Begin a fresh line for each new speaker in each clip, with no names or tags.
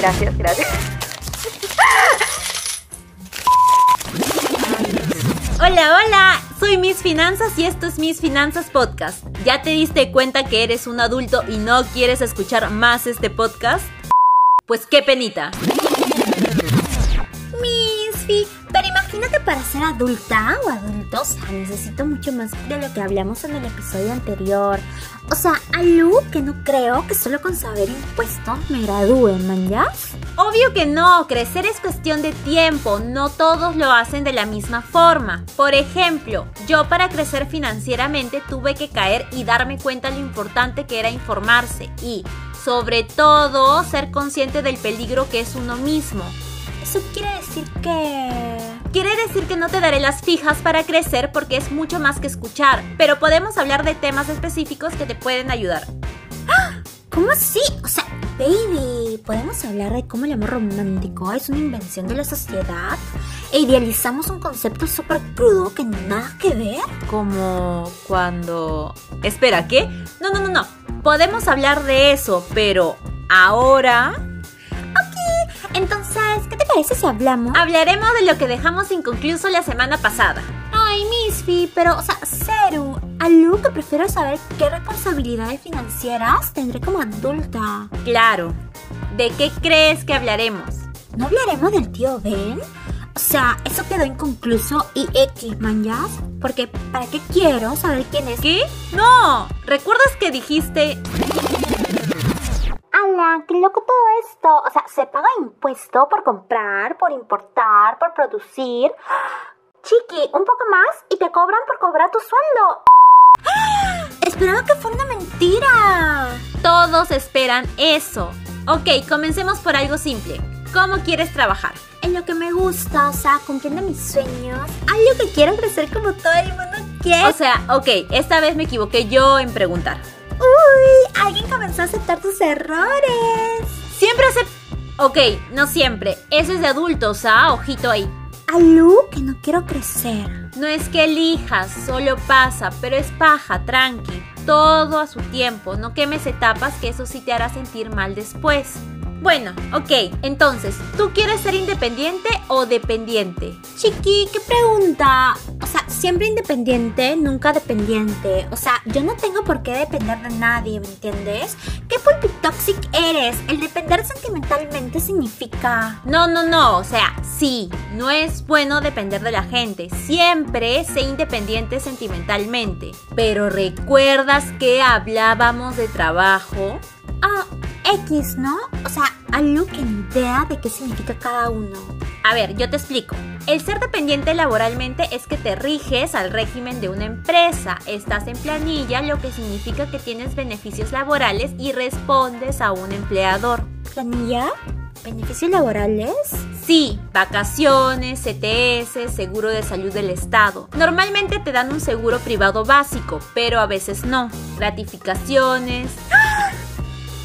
Gracias, gracias.
Hola, hola, soy Miss Finanzas y esto es Miss Finanzas Podcast. ¿Ya te diste cuenta que eres un adulto y no quieres escuchar más este podcast? Pues qué penita.
Miss pero imagínate para ser adulta o adulto, o sea, necesito mucho más de lo que hablamos en el episodio anterior. O sea, algo que no creo que solo con saber impuestos me gradúe, ¿man ya?
Obvio que no, crecer es cuestión de tiempo, no todos lo hacen de la misma forma. Por ejemplo, yo para crecer financieramente tuve que caer y darme cuenta lo importante que era informarse y, sobre todo, ser consciente del peligro que es uno mismo.
Eso quiere decir que...
Quiere decir que no te daré las fijas para crecer porque es mucho más que escuchar, pero podemos hablar de temas específicos que te pueden ayudar.
¡Ah! ¿Cómo así? O sea, baby, ¿podemos hablar de cómo el amor romántico es una invención de la sociedad? ¿E idealizamos un concepto súper crudo que nada que ver?
Como cuando... Espera, ¿qué? No, no, no, no. Podemos hablar de eso, pero ahora
entonces, ¿qué te parece si hablamos?
Hablaremos de lo que dejamos inconcluso la semana pasada.
Ay, Misfi, pero, o sea, Ceru, algo que prefiero saber qué responsabilidades financieras tendré como adulta.
Claro. ¿De qué crees que hablaremos?
¿No hablaremos del tío Ben? O sea, eso quedó inconcluso y X, manjas. Porque, ¿para qué quiero saber quién es?
¿Qué? No. ¿Recuerdas que dijiste
¡Hala! ¡Qué loco todo esto! O sea, se paga impuesto por comprar, por importar, por producir. Chiqui, un poco más y te cobran por cobrar tu sueldo. Esperaba que fuera una mentira.
Todos esperan eso. Ok, comencemos por algo simple. ¿Cómo quieres trabajar?
En lo que me gusta, o sea, cumpliendo mis sueños. Algo que quiero crecer como todo el mundo quiere.
O sea, ok, esta vez me equivoqué yo en preguntar.
¡Uy! Alguien comenzó a aceptar tus errores.
Siempre hace... Ok, no siempre. Eso es de adultos, ¿ah? Ojito ahí.
Alú, que no quiero crecer.
No es que elijas, solo pasa, pero es paja, tranqui. Todo a su tiempo. No quemes etapas que eso sí te hará sentir mal después. Bueno, ok, entonces, ¿tú quieres ser independiente o dependiente?
Chiqui, qué pregunta. O sea, siempre independiente, nunca dependiente. O sea, yo no tengo por qué depender de nadie, ¿me entiendes? ¿Qué toxic eres? El depender sentimentalmente significa...
No, no, no, o sea, sí, no es bueno depender de la gente. Siempre sé independiente sentimentalmente. Pero ¿recuerdas que hablábamos de trabajo?
Ah, X, ¿no? O sea, algo que ni idea de qué significa cada uno.
A ver, yo te explico. El ser dependiente laboralmente es que te riges al régimen de una empresa, estás en planilla, lo que significa que tienes beneficios laborales y respondes a un empleador.
¿Planilla? ¿Beneficios laborales?
Sí, vacaciones, CTS, seguro de salud del Estado. Normalmente te dan un seguro privado básico, pero a veces no. Gratificaciones.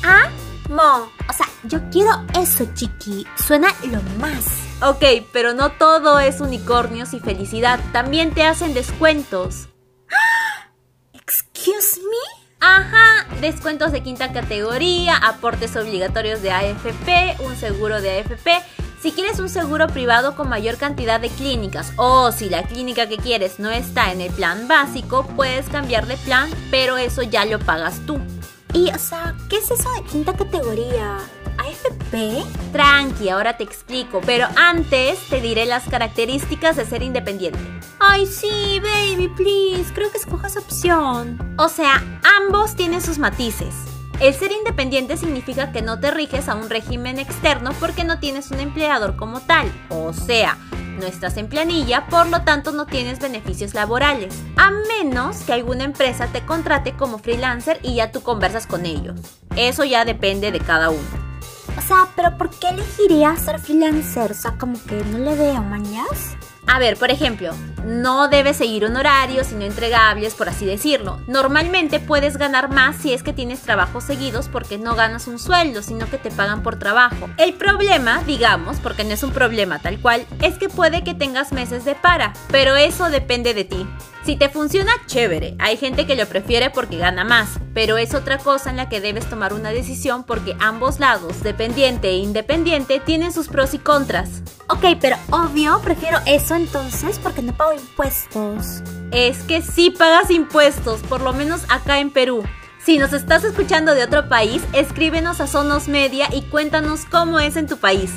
¡Ah! Mo, o sea, yo quiero eso, chiqui. Suena lo más.
Ok, pero no todo es unicornios y felicidad. También te hacen descuentos.
¿Excuse me?
Ajá, descuentos de quinta categoría, aportes obligatorios de AFP, un seguro de AFP. Si quieres un seguro privado con mayor cantidad de clínicas o si la clínica que quieres no está en el plan básico, puedes cambiar de plan, pero eso ya lo pagas tú.
Y, o sea, ¿qué es eso de quinta categoría? ¿AFP?
Tranqui, ahora te explico, pero antes te diré las características de ser independiente.
Ay, sí, baby, please, creo que escojo esa opción.
O sea, ambos tienen sus matices. El ser independiente significa que no te riges a un régimen externo porque no tienes un empleador como tal. O sea, no estás en planilla, por lo tanto no tienes beneficios laborales, a menos que alguna empresa te contrate como freelancer y ya tú conversas con ellos. Eso ya depende de cada uno.
O sea, pero ¿por qué elegiría ser freelancer? O sea, como que no le veo mañas.
A ver, por ejemplo, no debes seguir un horario, sino entregables, por así decirlo. Normalmente puedes ganar más si es que tienes trabajos seguidos porque no ganas un sueldo, sino que te pagan por trabajo. El problema, digamos, porque no es un problema tal cual, es que puede que tengas meses de para, pero eso depende de ti. Si te funciona, chévere. Hay gente que lo prefiere porque gana más, pero es otra cosa en la que debes tomar una decisión porque ambos lados, dependiente e independiente, tienen sus pros y contras.
Ok, pero obvio, prefiero eso entonces porque no pago impuestos.
Es que sí pagas impuestos, por lo menos acá en Perú. Si nos estás escuchando de otro país, escríbenos a Sonos Media y cuéntanos cómo es en tu país.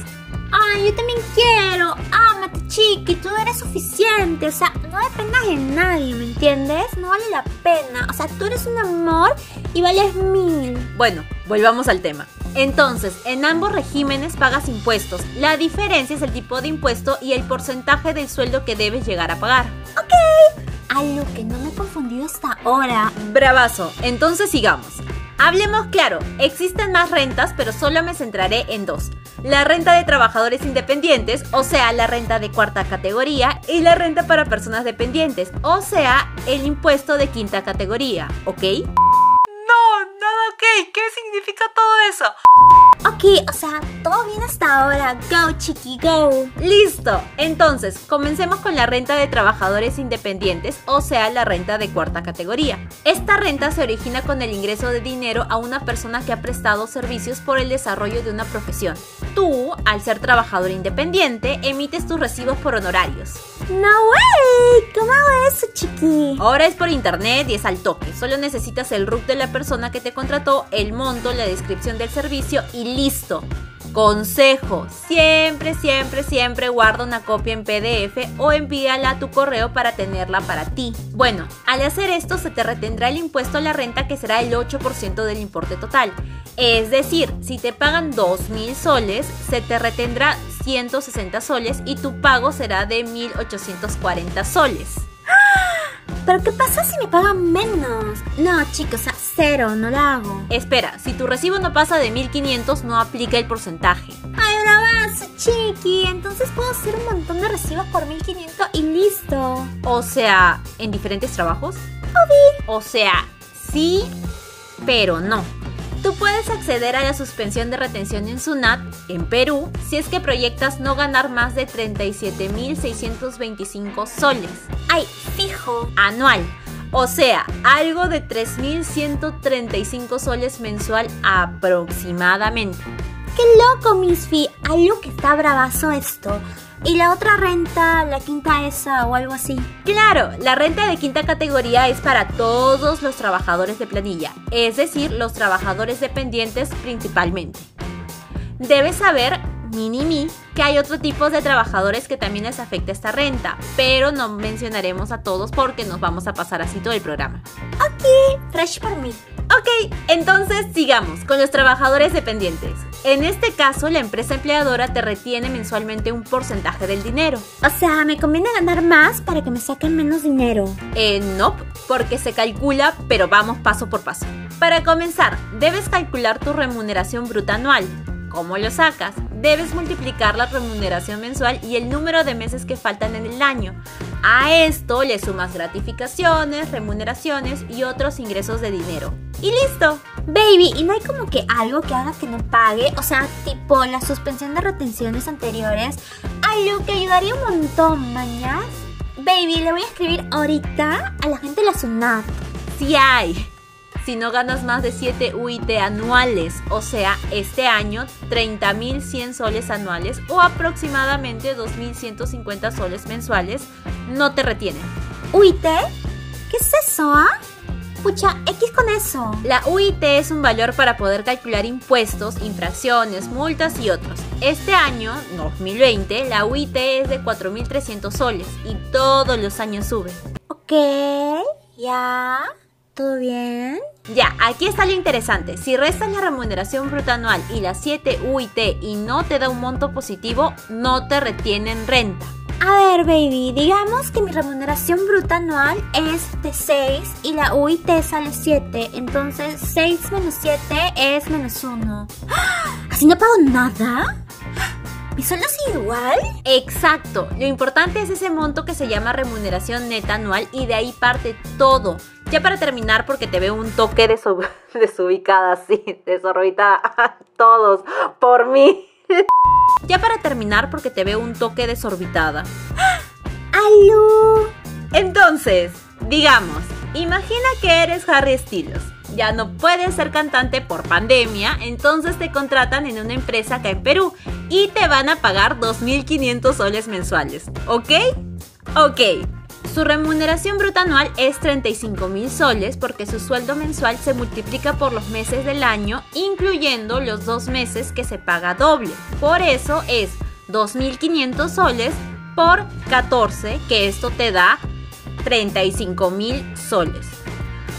Ay, yo también quiero. Ámate, chiqui, tú eres suficiente. O sea, no dependas de nadie, ¿me entiendes? No vale la pena. O sea, tú eres un amor y vales mil.
Bueno, volvamos al tema. Entonces, en ambos regímenes pagas impuestos. La diferencia es el tipo de impuesto y el porcentaje del sueldo que debes llegar a pagar.
Ok. Algo que no me he confundido hasta ahora.
Bravazo. Entonces sigamos. Hablemos claro, existen más rentas, pero solo me centraré en dos. La renta de trabajadores independientes, o sea, la renta de cuarta categoría, y la renta para personas dependientes, o sea, el impuesto de quinta categoría, ¿ok? ¿Qué significa todo eso?
Ok, o sea, todo bien hasta ahora. Go, chiqui, go.
Listo. Entonces, comencemos con la renta de trabajadores independientes, o sea, la renta de cuarta categoría. Esta renta se origina con el ingreso de dinero a una persona que ha prestado servicios por el desarrollo de una profesión. Tú, al ser trabajador independiente, emites tus recibos por honorarios.
No way. ¿Cómo hago eso, chiqui?
Ahora es por internet y es al toque. Solo necesitas el RUC de la persona que te contrató, el monto, la descripción del servicio y listo. Consejo, siempre, siempre, siempre guarda una copia en PDF o envíala a tu correo para tenerla para ti. Bueno, al hacer esto se te retendrá el impuesto a la renta que será el 8% del importe total. Es decir, si te pagan 2.000 soles, se te retendrá 160 soles y tu pago será de 1.840 soles.
¿Pero qué pasa si me pagan menos? No, chicos, sea, cero, no la hago.
Espera, si tu recibo no pasa de 1500 no aplica el porcentaje.
Ay, bravazo, chiqui. Entonces puedo hacer un montón de recibos por 1500 y listo.
O sea, ¿en diferentes trabajos?
Obvio.
O sea, sí, pero no. Tú puedes acceder a la suspensión de retención en SUNAT en Perú si es que proyectas no ganar más de 37.625 soles.
Ay,
Anual. O sea, algo de 3.135 soles mensual aproximadamente.
Qué loco, Misfi. Algo que está bravazo esto. ¿Y la otra renta, la quinta esa o algo así?
Claro, la renta de quinta categoría es para todos los trabajadores de planilla, es decir, los trabajadores dependientes principalmente. Debes saber, mini mi, que hay otro tipo de trabajadores que también les afecta esta renta, pero no mencionaremos a todos porque nos vamos a pasar así todo el programa.
Ok, fresh por mí.
Ok, entonces sigamos con los trabajadores dependientes. En este caso, la empresa empleadora te retiene mensualmente un porcentaje del dinero.
O sea, me conviene ganar más para que me saquen menos dinero.
Eh, no, porque se calcula, pero vamos paso por paso. Para comenzar, debes calcular tu remuneración bruta anual. ¿Cómo lo sacas? Debes multiplicar la remuneración mensual y el número de meses que faltan en el año. A esto le sumas gratificaciones, remuneraciones y otros ingresos de dinero. Y listo.
Baby, ¿y no hay como que algo que haga que no pague? O sea, tipo la suspensión de retenciones anteriores. Algo que ayudaría un montón, mañas. Baby, le voy a escribir ahorita a la gente de la SUNAT.
Sí hay. Si no ganas más de 7 UIT anuales, o sea, este año 30.100 soles anuales o aproximadamente 2.150 soles mensuales, no te retienen.
¿UIT? ¿Qué es eso, ah? Pucha, X con eso.
La UIT es un valor para poder calcular impuestos, infracciones, multas y otros. Este año, 2020, la UIT es de 4.300 soles y todos los años sube.
Ok, ya. ¿Todo bien?
Ya, aquí está lo interesante. Si restas la remuneración bruta anual y las 7 UIT y no te da un monto positivo, no te retienen renta.
A ver, baby, digamos que mi remuneración bruta anual es de 6 y la UIT sale 7. Entonces, 6 menos 7 es menos 1. ¿Así no pago nada? ¿Mi sueldo es igual?
Exacto. Lo importante es ese monto que se llama remuneración neta anual y de ahí parte todo. Ya para terminar, porque te veo un toque de desubicada, así, desorbitada. Todos, por mí. ya para terminar, porque te veo un toque desorbitada.
¡Aló!
Entonces, Digamos, imagina que eres Harry Styles. Ya no puedes ser cantante por pandemia, entonces te contratan en una empresa acá en Perú y te van a pagar 2.500 soles mensuales, ¿ok? Ok. Su remuneración bruta anual es 35 mil soles porque su sueldo mensual se multiplica por los meses del año, incluyendo los dos meses que se paga doble. Por eso es 2.500 soles por 14, que esto te da 35 mil soles.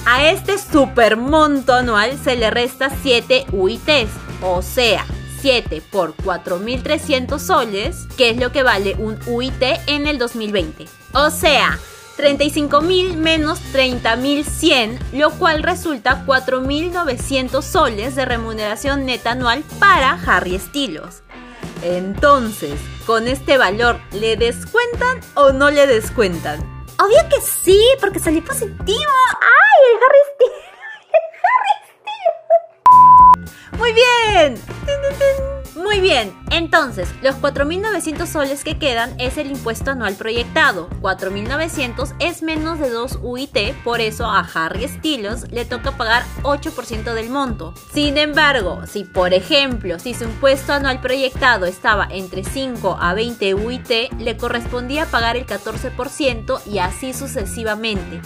A este super monto anual se le resta 7 UITs, o sea, 7 por 4.300 soles, que es lo que vale un UIT en el 2020. O sea, 35.000 menos 30.100, lo cual resulta 4.900 soles de remuneración neta anual para Harry Estilos. Entonces, ¿con este valor le descuentan o no le descuentan?
Obvio que sí, porque salí positivo. ¡Ay, el Harry Styles!
¡Muy bien! Muy bien, entonces los 4.900 soles que quedan es el impuesto anual proyectado. 4.900 es menos de 2 UIT, por eso a Harry Styles le toca pagar 8% del monto. Sin embargo, si por ejemplo, si su impuesto anual proyectado estaba entre 5 a 20 UIT, le correspondía pagar el 14% y así sucesivamente.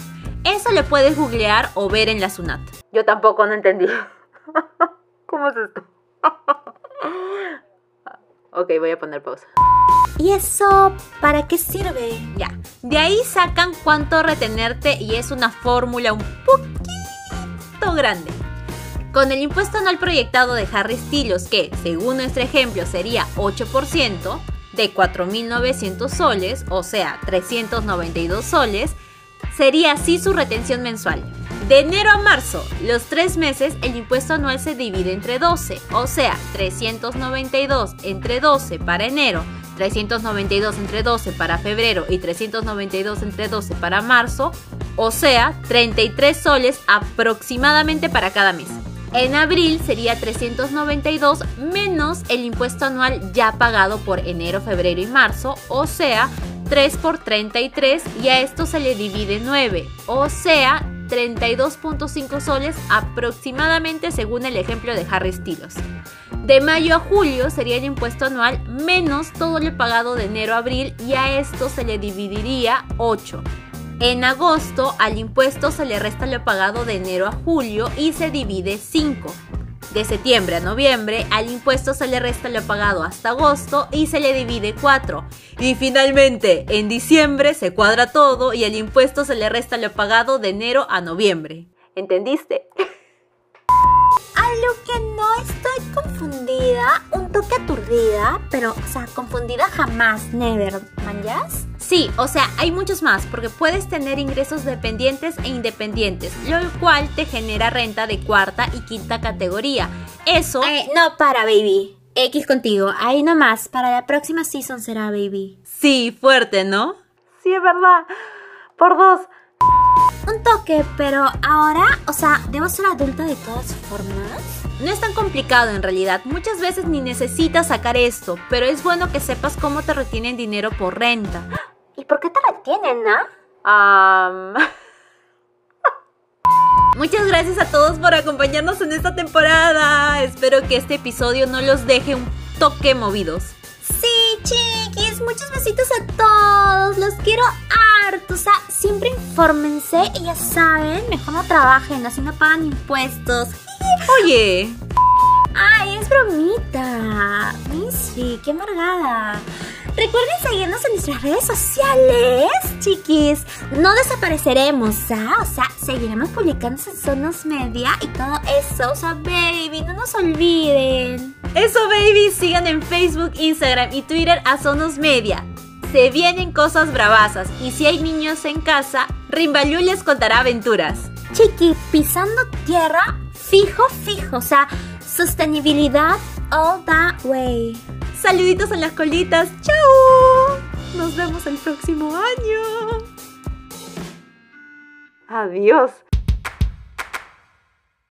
Eso lo puedes googlear o ver en la SUNAT.
Yo tampoco no entendí.
¿Cómo es esto? Ok, voy a poner pausa.
¿Y eso para qué sirve?
Ya. De ahí sacan cuánto retenerte y es una fórmula un poquito grande. Con el impuesto anual proyectado de Harry Styles, que según nuestro ejemplo sería 8% de 4.900 soles, o sea, 392 soles, sería así su retención mensual. De enero a marzo, los tres meses, el impuesto anual se divide entre 12, o sea, 392 entre 12 para enero, 392 entre 12 para febrero y 392 entre 12 para marzo, o sea, 33 soles aproximadamente para cada mes. En abril sería 392 menos el impuesto anual ya pagado por enero, febrero y marzo, o sea, 3 por 33 y a esto se le divide 9, o sea, 32.5 soles aproximadamente según el ejemplo de Harry Styles. De mayo a julio sería el impuesto anual menos todo lo pagado de enero a abril y a esto se le dividiría 8. En agosto al impuesto se le resta lo pagado de enero a julio y se divide 5. De septiembre a noviembre al impuesto se le resta lo pagado hasta agosto y se le divide 4. Y finalmente, en diciembre se cuadra todo y el impuesto se le resta lo pagado de enero a noviembre. ¿Entendiste?
A lo que no estoy confundida, un toque aturdida, pero, o sea, confundida jamás, never, ¿manjas?
Sí, o sea, hay muchos más, porque puedes tener ingresos dependientes e independientes, lo cual te genera renta de cuarta y quinta categoría. Eso...
Eh, no, para, baby. X contigo, ahí nomás, para la próxima season será, baby.
Sí, fuerte, ¿no? Sí, es verdad. Por dos.
Un toque, pero ahora, o sea, ¿debo ser adulta de todas formas?
No es tan complicado en realidad, muchas veces ni necesitas sacar esto, pero es bueno que sepas cómo te retienen dinero por renta.
¿Y por qué te retienen, no?
Um... Muchas gracias a todos por acompañarnos en esta temporada. Espero que este episodio no los deje un toque movidos.
Sí, chiquis, muchos besitos a todos. Los quiero harto. O sea, siempre infórmense y ya saben, mejor no trabajen, así no pagan impuestos.
Oye.
Ay, es bromita. Missy, qué amargada. Recuerden seguirnos en nuestras redes sociales, chiquis. No desapareceremos, ¿ah? O sea, seguiremos publicando en Sonos Media y todo eso. O sea, baby, no nos olviden.
Eso, baby, sigan en Facebook, Instagram y Twitter a Sonos Media. Se vienen cosas bravasas y si hay niños en casa, Rimbalú les contará aventuras.
Chiqui, pisando tierra, fijo, fijo. O sea, sostenibilidad all that way.
Saluditos en las colitas. ¡Chao! Nos vemos el próximo año. Adiós.